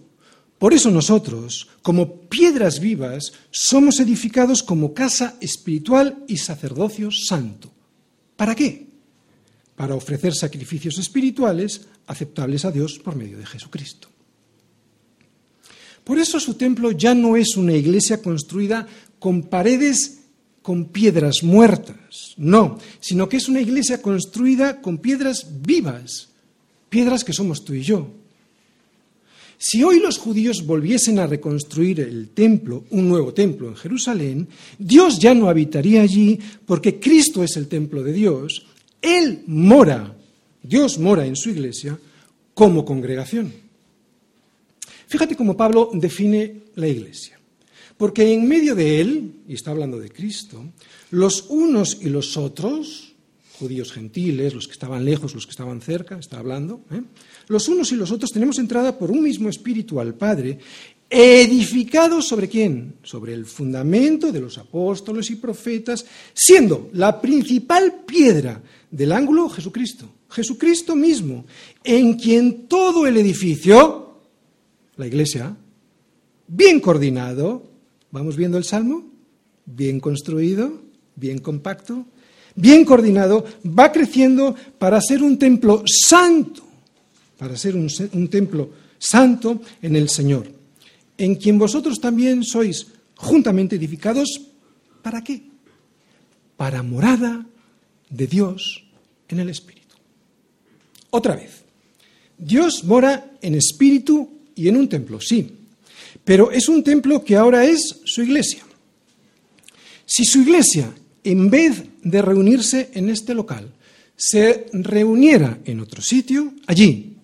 por eso nosotros, como piedras vivas, somos edificados como casa espiritual y sacerdocio santo. ¿Para qué? Para ofrecer sacrificios espirituales aceptables a Dios por medio de Jesucristo. Por eso su templo ya no es una iglesia construida con paredes con piedras muertas, no, sino que es una iglesia construida con piedras vivas, piedras que somos tú y yo. Si hoy los judíos volviesen a reconstruir el templo, un nuevo templo en Jerusalén, Dios ya no habitaría allí porque Cristo es el templo de Dios, Él mora, Dios mora en su iglesia como congregación. Fíjate cómo Pablo define la iglesia. Porque en medio de él, y está hablando de Cristo, los unos y los otros, judíos gentiles, los que estaban lejos, los que estaban cerca, está hablando, ¿eh? los unos y los otros tenemos entrada por un mismo espíritu al Padre, edificados sobre quién? Sobre el fundamento de los apóstoles y profetas, siendo la principal piedra del ángulo Jesucristo, Jesucristo mismo, en quien todo el edificio, la iglesia, bien coordinado, vamos viendo el salmo, bien construido, bien compacto, bien coordinado, va creciendo para ser un templo santo, para ser un, templo santo en el Señor, en quien vosotros también sois juntamente edificados, ¿para qué? Para morada de Dios en el Espíritu. Otra vez, Dios mora en espíritu y en un templo, sí, pero es un templo que ahora es su iglesia. Si su iglesia, en vez de reunirse en este local, se reuniera en otro sitio, allí,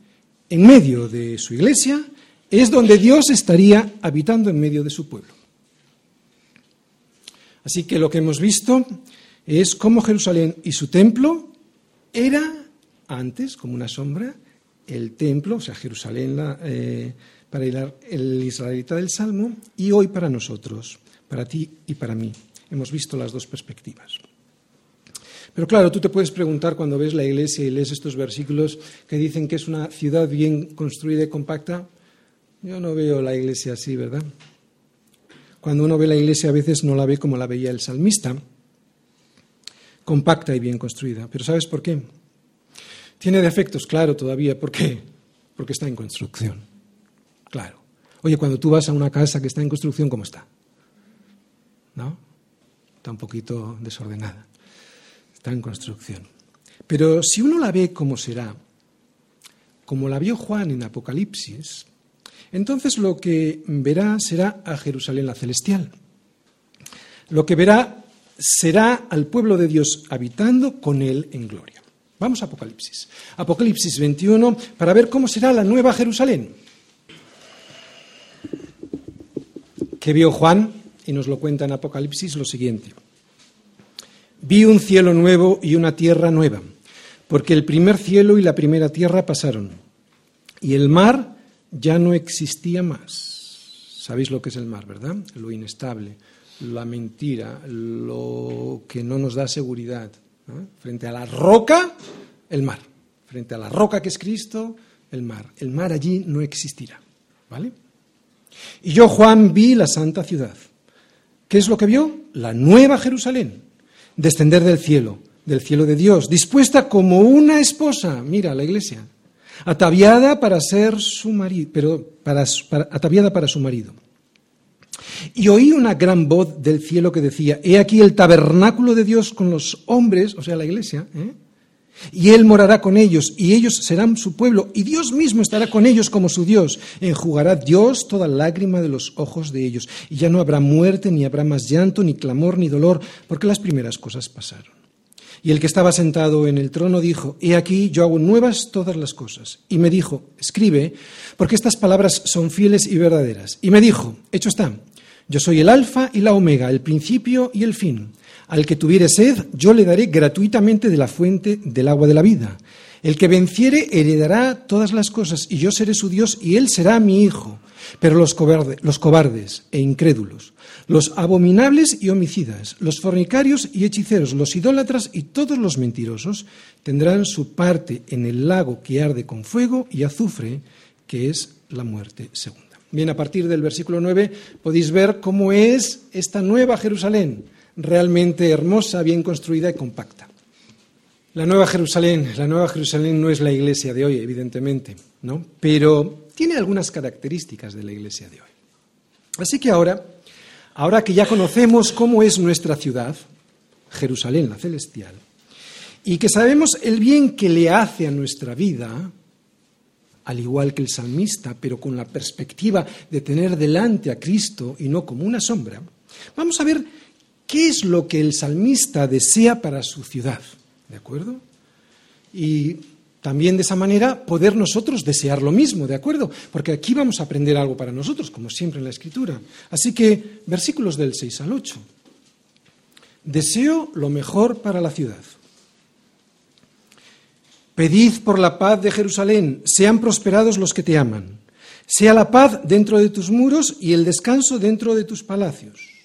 en medio de su iglesia, es donde Dios estaría habitando en medio de su pueblo. Así que lo que hemos visto es cómo Jerusalén y su templo era antes, como una sombra, el templo, o sea, Jerusalén eh, para el israelita del Salmo, y hoy para nosotros, para ti y para mí. Hemos visto las dos perspectivas. Pero claro, tú te puedes preguntar cuando ves la iglesia y lees estos versículos que dicen que es una ciudad bien construida y compacta. Yo no veo la iglesia así, ¿verdad? Cuando uno ve la iglesia a veces no la ve como la veía el salmista, compacta y bien construida. Pero ¿sabes por qué? Tiene defectos, claro, todavía. ¿Por qué? Porque está en construcción. Claro. Oye, cuando tú vas a una casa que está en construcción, ¿cómo está? ¿No? Está un poquito desordenada. Está en construcción. Pero si uno la ve como será, como la vio Juan en Apocalipsis, entonces lo que verá será a Jerusalén la celestial. Lo que verá será al pueblo de Dios habitando con él en gloria. Vamos a Apocalipsis. Apocalipsis 21 para ver cómo será la nueva Jerusalén. Que vio Juan, y nos lo cuenta en Apocalipsis, lo siguiente. Vi un cielo nuevo y una tierra nueva, porque el primer cielo y la primera tierra pasaron, y el mar ya no existía más. Sabéis lo que es el mar, ¿verdad? Lo inestable, la mentira, lo que no nos da seguridad, Frente a la roca, el mar. Frente a la roca que es Cristo, el mar. El mar allí no existirá. ¿Vale? Y yo, Juan, vi la santa ciudad. ¿Qué es lo que vio? La nueva Jerusalén, descender del cielo, del cielo de Dios, dispuesta como una esposa, mira la iglesia, ataviada para ser su marido, pero para, ataviada para su marido. Y oí una gran voz del cielo que decía, he aquí el tabernáculo de Dios con los hombres, o sea, la iglesia, ¿eh? Y Él morará con ellos, y ellos serán su pueblo, y Dios mismo estará con ellos como su Dios. Enjugará Dios toda lágrima de los ojos de ellos, y ya no habrá muerte, ni habrá más llanto, ni clamor, ni dolor, porque las primeras cosas pasaron. Y el que estaba sentado en el trono dijo, He aquí, yo hago nuevas todas las cosas. Y me dijo, Escribe, porque estas palabras son fieles y verdaderas. Y me dijo, Hecho está. Yo soy el alfa y la omega, el principio y el fin. Al que tuviere sed, yo le daré gratuitamente de la fuente del agua de la vida. El que venciere heredará todas las cosas, y yo seré su Dios, y él será mi hijo. Pero los, los cobardes e incrédulos, los abominables y homicidas, los fornicarios y hechiceros, los idólatras y todos los mentirosos tendrán su parte en el lago que arde con fuego y azufre, que es la muerte segunda. Bien, a partir del versículo 9 podéis ver cómo es esta nueva Jerusalén, realmente hermosa, bien construida y compacta. La nueva Jerusalén, la nueva Jerusalén no es la iglesia de hoy, evidentemente, ¿no? Pero tiene algunas características de la iglesia de hoy. Así que ahora, ahora que ya conocemos cómo es nuestra ciudad, Jerusalén la celestial, y que sabemos el bien que le hace a nuestra vida, al igual que el salmista, pero con la perspectiva de tener delante a Cristo y no como una sombra, vamos a ver qué es lo que el salmista desea para su ciudad. ¿De acuerdo? Y también de esa manera poder nosotros desear lo mismo, ¿de acuerdo? Porque aquí vamos a aprender algo para nosotros, como siempre en la Escritura. Así que, versículos del 6 al 8. Deseo lo mejor para la ciudad Pedid por la paz de Jerusalén, sean prosperados los que te aman. Sea la paz dentro de tus muros y el descanso dentro de tus palacios.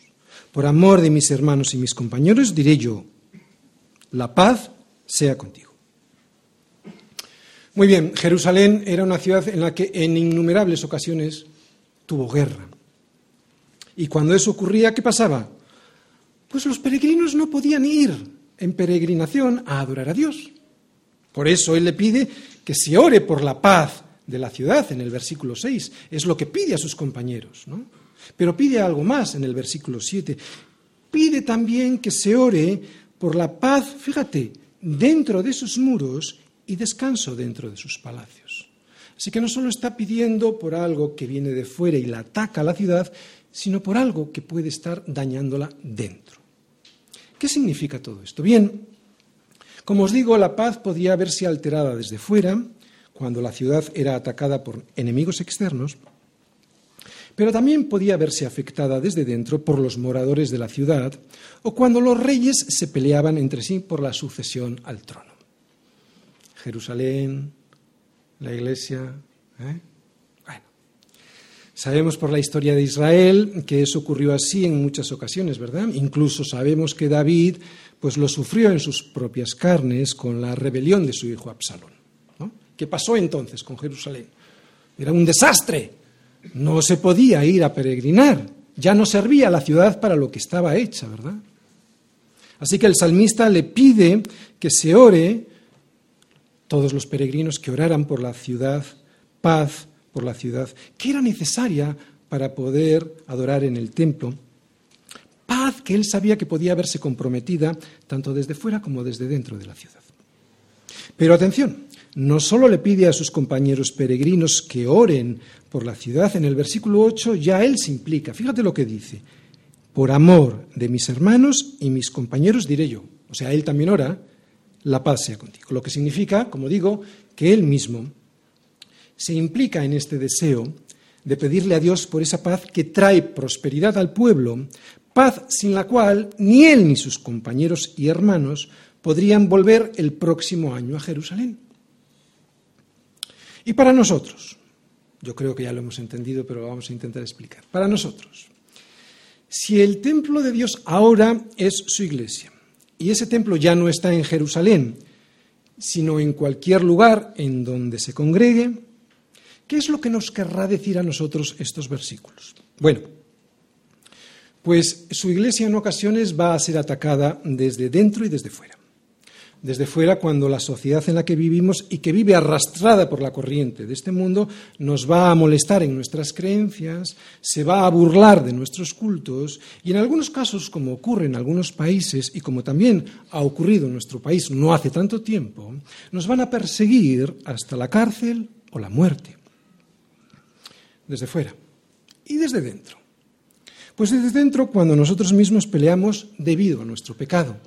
Por amor de mis hermanos y mis compañeros diré yo, la paz sea contigo. Muy bien, Jerusalén era una ciudad en la que en innumerables ocasiones tuvo guerra. Y cuando eso ocurría, ¿qué pasaba? Pues los peregrinos no podían ir en peregrinación a adorar a Dios. Por eso él le pide que se ore por la paz de la ciudad en el versículo 6. Es lo que pide a sus compañeros. ¿no? Pero pide algo más en el versículo 7. Pide también que se ore por la paz, fíjate, dentro de sus muros y descanso dentro de sus palacios. Así que no solo está pidiendo por algo que viene de fuera y la ataca a la ciudad, sino por algo que puede estar dañándola dentro. ¿Qué significa todo esto? Bien, como os digo, la paz podía verse alterada desde fuera, cuando la ciudad era atacada por enemigos externos, pero también podía verse afectada desde dentro por los moradores de la ciudad o cuando los reyes se peleaban entre sí por la sucesión al trono. Jerusalén, la iglesia. ¿eh? Bueno, sabemos por la historia de Israel que eso ocurrió así en muchas ocasiones, ¿verdad? Incluso sabemos que David pues lo sufrió en sus propias carnes con la rebelión de su hijo Absalón. ¿Qué pasó entonces con Jerusalén? Era un desastre. No se podía ir a peregrinar. Ya no servía la ciudad para lo que estaba hecha, ¿verdad? Así que el salmista le pide que se ore, todos los peregrinos que oraran por la ciudad, paz por la ciudad, que era necesaria para poder adorar en el templo. Paz que él sabía que podía verse comprometida tanto desde fuera como desde dentro de la ciudad. Pero atención, no solo le pide a sus compañeros peregrinos que oren por la ciudad, en el versículo 8 ya él se implica. Fíjate lo que dice. Por amor de mis hermanos y mis compañeros diré yo. O sea, él también ora, la paz sea contigo. Lo que significa, como digo, que él mismo se implica en este deseo de pedirle a Dios por esa paz que trae prosperidad al pueblo, paz sin la cual ni él ni sus compañeros y hermanos podrían volver el próximo año a Jerusalén. Y para nosotros, yo creo que ya lo hemos entendido, pero lo vamos a intentar explicar. Para nosotros, si el templo de Dios ahora es su iglesia, y ese templo ya no está en Jerusalén, sino en cualquier lugar en donde se congregue, ¿qué es lo que nos querrá decir a nosotros estos versículos? Bueno, pues su iglesia en ocasiones va a ser atacada desde dentro y desde fuera desde fuera cuando la sociedad en la que vivimos y que vive arrastrada por la corriente de este mundo nos va a molestar en nuestras creencias, se va a burlar de nuestros cultos y en algunos casos, como ocurre en algunos países y como también ha ocurrido en nuestro país no hace tanto tiempo, nos van a perseguir hasta la cárcel o la muerte. Desde fuera y desde dentro. Pues desde dentro cuando nosotros mismos peleamos debido a nuestro pecado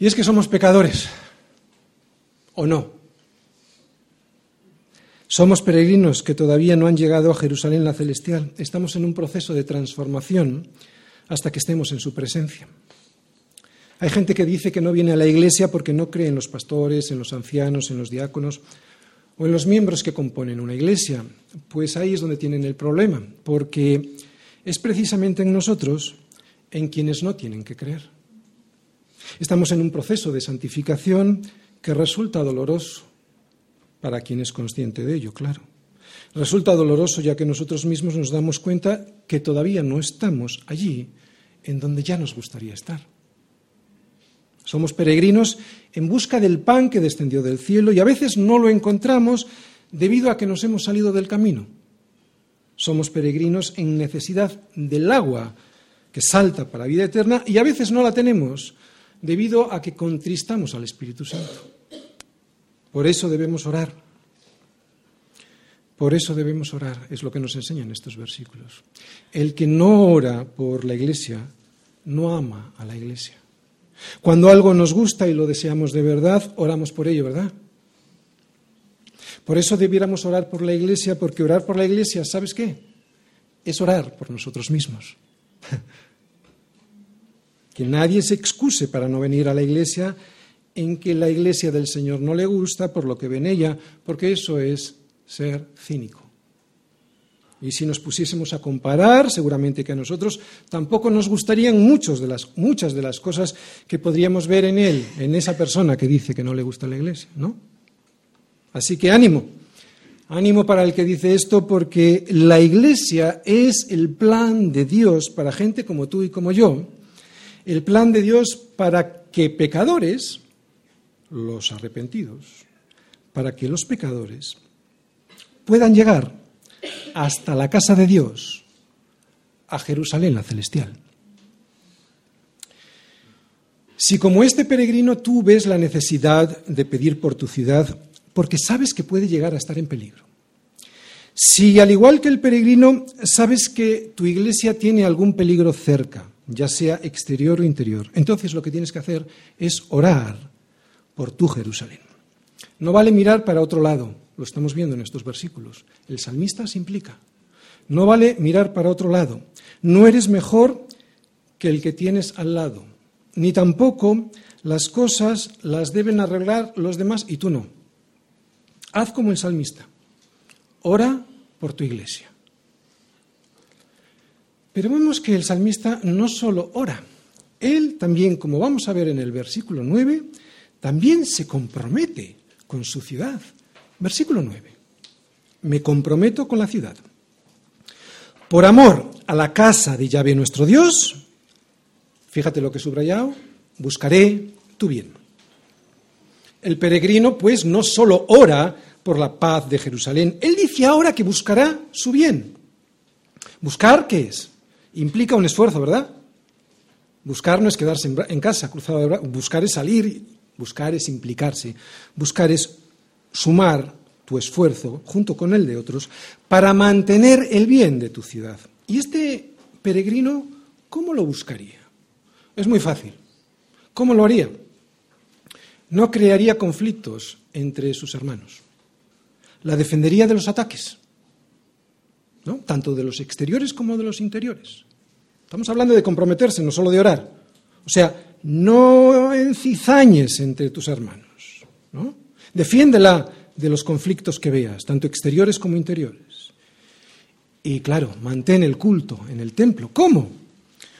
y es que somos pecadores, ¿o no? Somos peregrinos que todavía no han llegado a Jerusalén la celestial. Estamos en un proceso de transformación hasta que estemos en su presencia. Hay gente que dice que no viene a la iglesia porque no cree en los pastores, en los ancianos, en los diáconos o en los miembros que componen una iglesia. Pues ahí es donde tienen el problema, porque es precisamente en nosotros en quienes no tienen que creer. Estamos en un proceso de santificación que resulta doloroso para quien es consciente de ello, claro. Resulta doloroso ya que nosotros mismos nos damos cuenta que todavía no estamos allí en donde ya nos gustaría estar. Somos peregrinos en busca del pan que descendió del cielo y a veces no lo encontramos debido a que nos hemos salido del camino. Somos peregrinos en necesidad del agua que salta para vida eterna y a veces no la tenemos debido a que contristamos al Espíritu Santo. Por eso debemos orar. Por eso debemos orar, es lo que nos enseñan estos versículos. El que no ora por la Iglesia no ama a la Iglesia. Cuando algo nos gusta y lo deseamos de verdad, oramos por ello, ¿verdad? Por eso debiéramos orar por la Iglesia, porque orar por la Iglesia, ¿sabes qué? Es orar por nosotros mismos. (laughs) que nadie se excuse para no venir a la iglesia en que la iglesia del Señor no le gusta por lo que ve en ella, porque eso es ser cínico. Y si nos pusiésemos a comparar, seguramente que a nosotros tampoco nos gustarían de las, muchas de las cosas que podríamos ver en él, en esa persona que dice que no le gusta la iglesia, ¿no? Así que ánimo, ánimo para el que dice esto, porque la iglesia es el plan de Dios para gente como tú y como yo, el plan de Dios para que pecadores, los arrepentidos, para que los pecadores puedan llegar hasta la casa de Dios, a Jerusalén la celestial. Si como este peregrino tú ves la necesidad de pedir por tu ciudad porque sabes que puede llegar a estar en peligro, si al igual que el peregrino sabes que tu iglesia tiene algún peligro cerca, ya sea exterior o interior. Entonces lo que tienes que hacer es orar por tu Jerusalén. No vale mirar para otro lado, lo estamos viendo en estos versículos. El salmista se implica. No vale mirar para otro lado. No eres mejor que el que tienes al lado. Ni tampoco las cosas las deben arreglar los demás y tú no. Haz como el salmista. Ora por tu iglesia. Pero vemos que el salmista no solo ora, él también, como vamos a ver en el versículo 9, también se compromete con su ciudad. Versículo 9. Me comprometo con la ciudad. Por amor a la casa de Yahvé nuestro Dios, fíjate lo que he subrayado, buscaré tu bien. El peregrino, pues, no solo ora por la paz de Jerusalén, él dice ahora que buscará su bien. ¿Buscar qué es? Implica un esfuerzo, ¿verdad? Buscar no es quedarse en casa, cruzado de brazos. Buscar es salir, buscar es implicarse, buscar es sumar tu esfuerzo junto con el de otros para mantener el bien de tu ciudad. Y este peregrino, ¿cómo lo buscaría? Es muy fácil. ¿Cómo lo haría? No crearía conflictos entre sus hermanos. La defendería de los ataques, tanto de los exteriores como de los interiores. Estamos hablando de comprometerse, no solo de orar. O sea, no encizañes entre tus hermanos. ¿no? Defiéndela de los conflictos que veas, tanto exteriores como interiores. Y claro, mantén el culto en el templo. ¿Cómo?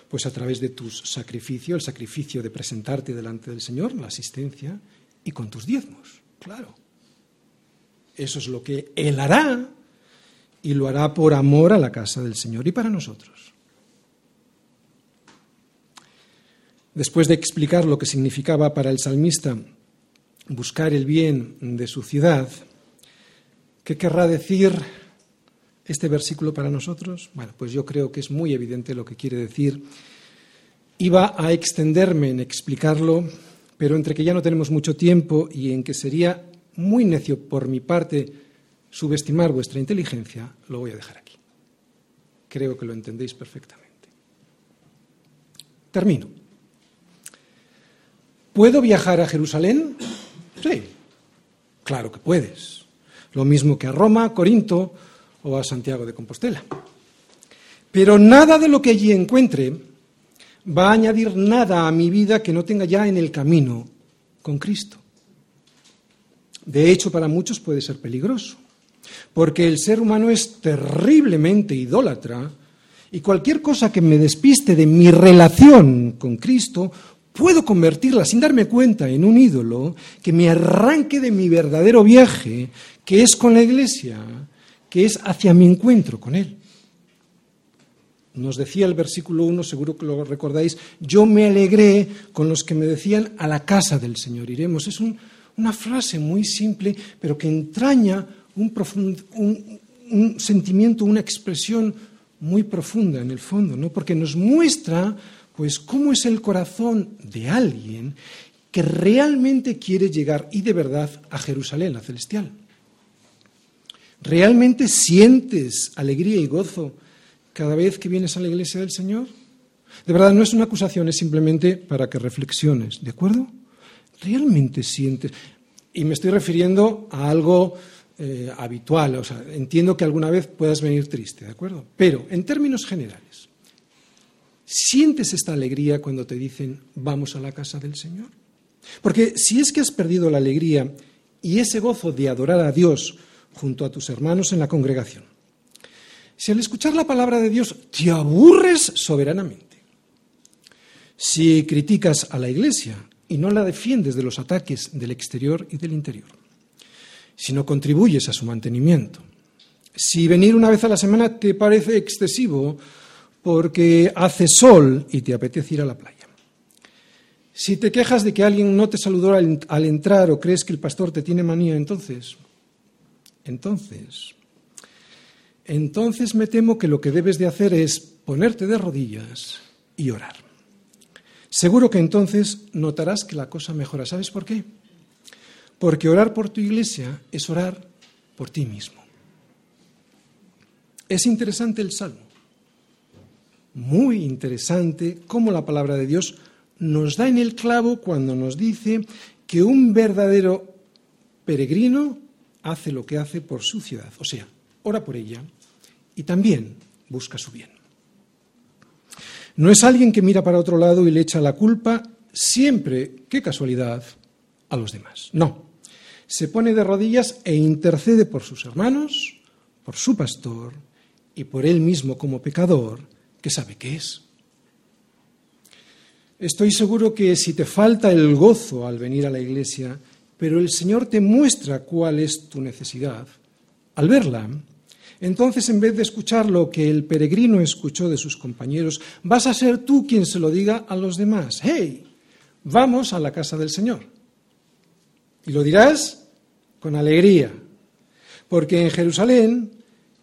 Pues a través de tus sacrificios, el sacrificio de presentarte delante del Señor, la asistencia, y con tus diezmos, claro. Eso es lo que Él hará y lo hará por amor a la casa del Señor y para nosotros. Después de explicar lo que significaba para el salmista buscar el bien de su ciudad, ¿qué querrá decir este versículo para nosotros? Bueno, pues yo creo que es muy evidente lo que quiere decir. Iba a extenderme en explicarlo, pero entre que ya no tenemos mucho tiempo y en que sería muy necio por mi parte subestimar vuestra inteligencia, lo voy a dejar aquí. Creo que lo entendéis perfectamente. Termino. ¿Puedo viajar a Jerusalén? Sí, claro que puedes. Lo mismo que a Roma, Corinto o a Santiago de Compostela. Pero nada de lo que allí encuentre va a añadir nada a mi vida que no tenga ya en el camino con Cristo. De hecho, para muchos puede ser peligroso, porque el ser humano es terriblemente idólatra y cualquier cosa que me despiste de mi relación con Cristo puedo convertirla sin darme cuenta en un ídolo que me arranque de mi verdadero viaje, que es con la Iglesia, que es hacia mi encuentro con Él. Nos decía el versículo 1, seguro que lo recordáis, yo me alegré con los que me decían a la casa del Señor iremos. Es una frase muy simple, pero que entraña un, sentimiento, una expresión muy profunda en el fondo, ¿no? porque nos muestra pues cómo es el corazón de alguien que realmente quiere llegar y de verdad a Jerusalén, la celestial. ¿Realmente sientes alegría y gozo cada vez que vienes a la iglesia del Señor? De verdad, no es una acusación, es simplemente para que reflexiones, ¿de acuerdo? ¿Realmente sientes? Y me estoy refiriendo a algo eh, habitual, o sea, entiendo que alguna vez puedas venir triste, ¿de acuerdo? Pero, en términos generales, ¿Sientes esta alegría cuando te dicen vamos a la casa del Señor? Porque si es que has perdido la alegría y ese gozo de adorar a Dios junto a tus hermanos en la congregación, si al escuchar la palabra de Dios te aburres soberanamente, si criticas a la Iglesia y no la defiendes de los ataques del exterior y del interior, si no contribuyes a su mantenimiento, si venir una vez a la semana te parece excesivo porque hace sol y te apetece ir a la playa. Si te quejas de que alguien no te saludó al, entrar o crees que el pastor te tiene manía, entonces, entonces, entonces me temo que lo que debes de hacer es ponerte de rodillas y orar. Seguro que entonces notarás que la cosa mejora. ¿Sabes por qué? Porque orar por tu iglesia es orar por ti mismo. Es interesante el salmo muy interesante cómo la palabra de Dios nos da en el clavo cuando nos dice que un verdadero peregrino hace lo que hace por su ciudad, o sea, ora por ella y también busca su bien. No es alguien que mira para otro lado y le echa la culpa siempre, qué casualidad, a los demás. No, se pone de rodillas e intercede por sus hermanos, por su pastor y por él mismo como pecador, que sabe qué es. Estoy seguro que si te falta el gozo al venir a la iglesia, pero el Señor te muestra cuál es tu necesidad, al verla, entonces en vez de escuchar lo que el peregrino escuchó de sus compañeros, vas a ser tú quien se lo diga a los demás. ¡Hey! Vamos a la casa del Señor. Y lo dirás con alegría, porque en Jerusalén,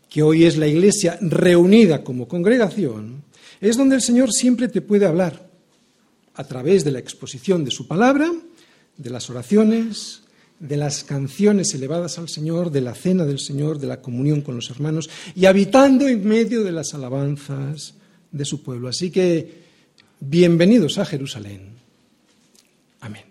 que hoy es la iglesia reunida como congregación, es donde el Señor siempre te puede hablar a través de la exposición de su palabra, de las oraciones, de las canciones elevadas al Señor, de la cena del Señor, de la comunión con los hermanos y habitando en medio de las alabanzas de su pueblo. Así que bienvenidos a Jerusalén. Amén.